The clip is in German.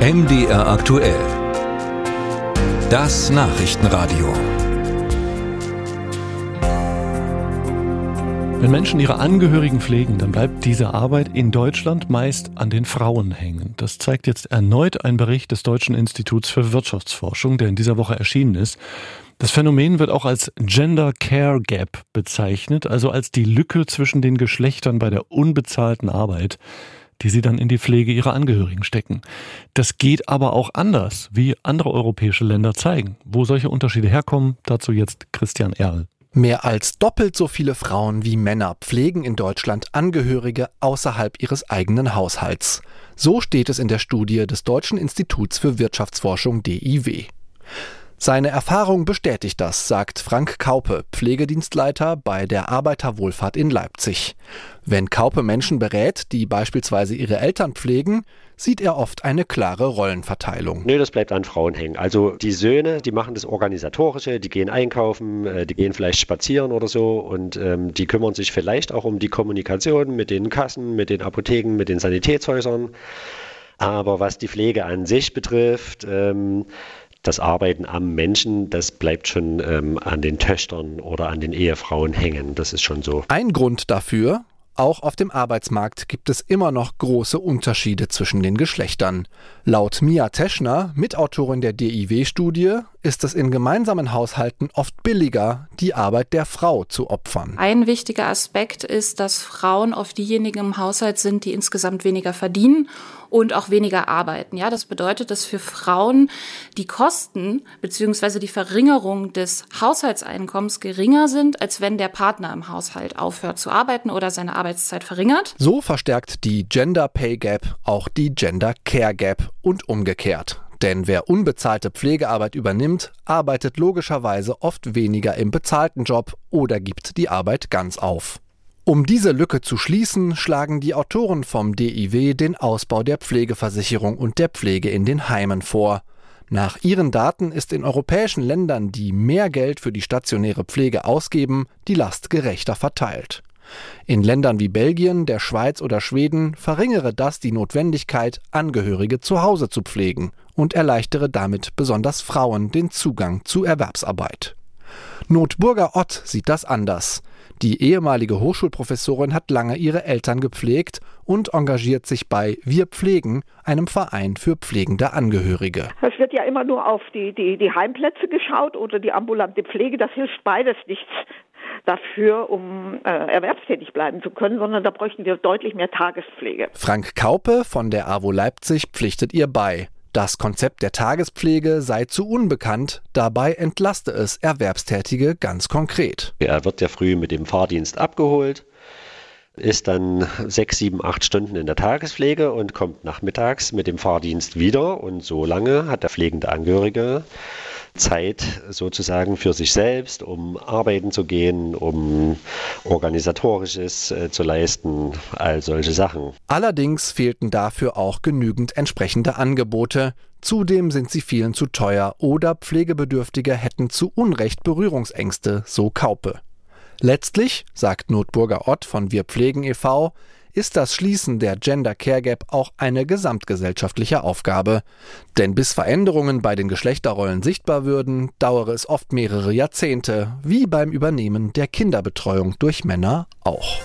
MDR aktuell. Das Nachrichtenradio. Wenn Menschen ihre Angehörigen pflegen, dann bleibt diese Arbeit in Deutschland meist an den Frauen hängen. Das zeigt jetzt erneut ein Bericht des Deutschen Instituts für Wirtschaftsforschung, der in dieser Woche erschienen ist. Das Phänomen wird auch als Gender Care Gap bezeichnet, also als die Lücke zwischen den Geschlechtern bei der unbezahlten Arbeit, die sie dann in die Pflege ihrer Angehörigen stecken. Das geht aber auch anders, wie andere europäische Länder zeigen. Wo solche Unterschiede herkommen, dazu jetzt Christian Erl. Mehr als doppelt so viele Frauen wie Männer pflegen in Deutschland Angehörige außerhalb ihres eigenen Haushalts. So steht es in der Studie des Deutschen Instituts für Wirtschaftsforschung DIW. Seine Erfahrung bestätigt das, sagt Frank Kaupe, Pflegedienstleiter bei der Arbeiterwohlfahrt in Leipzig. Wenn Kaupe Menschen berät, die beispielsweise ihre Eltern pflegen, sieht er oft eine klare Rollenverteilung. Nö, das bleibt an Frauen hängen. Also die Söhne, die machen das Organisatorische, die gehen einkaufen, äh, die gehen vielleicht spazieren oder so und ähm, die kümmern sich vielleicht auch um die Kommunikation mit den Kassen, mit den Apotheken, mit den Sanitätshäusern. Aber was die Pflege an sich betrifft, ähm, das Arbeiten am Menschen, das bleibt schon ähm, an den Töchtern oder an den Ehefrauen hängen. Das ist schon so. Ein Grund dafür, auch auf dem Arbeitsmarkt gibt es immer noch große Unterschiede zwischen den Geschlechtern. Laut Mia Teschner, Mitautorin der DIW-Studie, ist es in gemeinsamen Haushalten oft billiger, die Arbeit der Frau zu opfern. Ein wichtiger Aspekt ist, dass Frauen oft diejenigen im Haushalt sind, die insgesamt weniger verdienen und auch weniger arbeiten. Ja, das bedeutet, dass für Frauen die Kosten bzw. die Verringerung des Haushaltseinkommens geringer sind, als wenn der Partner im Haushalt aufhört zu arbeiten oder seine Arbeitszeit verringert. So verstärkt die Gender Pay Gap auch die Gender Care Gap und umgekehrt. Denn wer unbezahlte Pflegearbeit übernimmt, arbeitet logischerweise oft weniger im bezahlten Job oder gibt die Arbeit ganz auf. Um diese Lücke zu schließen, schlagen die Autoren vom DIW den Ausbau der Pflegeversicherung und der Pflege in den Heimen vor. Nach ihren Daten ist in europäischen Ländern, die mehr Geld für die stationäre Pflege ausgeben, die Last gerechter verteilt. In Ländern wie Belgien, der Schweiz oder Schweden verringere das die Notwendigkeit, Angehörige zu Hause zu pflegen und erleichtere damit besonders Frauen den Zugang zu Erwerbsarbeit. Notburger Ott sieht das anders. Die ehemalige Hochschulprofessorin hat lange ihre Eltern gepflegt und engagiert sich bei Wir Pflegen, einem Verein für pflegende Angehörige. Es wird ja immer nur auf die, die, die Heimplätze geschaut oder die ambulante Pflege. Das hilft beides nichts dafür, um äh, erwerbstätig bleiben zu können, sondern da bräuchten wir deutlich mehr Tagespflege. Frank Kaupe von der AWO Leipzig pflichtet ihr bei. Das Konzept der Tagespflege sei zu unbekannt, dabei entlaste es Erwerbstätige ganz konkret. Er wird ja früh mit dem Fahrdienst abgeholt, ist dann sechs, sieben, acht Stunden in der Tagespflege und kommt nachmittags mit dem Fahrdienst wieder und so lange hat der pflegende Angehörige Zeit sozusagen für sich selbst, um arbeiten zu gehen, um organisatorisches äh, zu leisten, all solche Sachen. Allerdings fehlten dafür auch genügend entsprechende Angebote. Zudem sind sie vielen zu teuer oder Pflegebedürftige hätten zu Unrecht Berührungsängste, so Kaupe. Letztlich, sagt Notburger Ott von Wir Pflegen e.V., ist das Schließen der Gender Care Gap auch eine gesamtgesellschaftliche Aufgabe. Denn bis Veränderungen bei den Geschlechterrollen sichtbar würden, dauere es oft mehrere Jahrzehnte, wie beim Übernehmen der Kinderbetreuung durch Männer auch.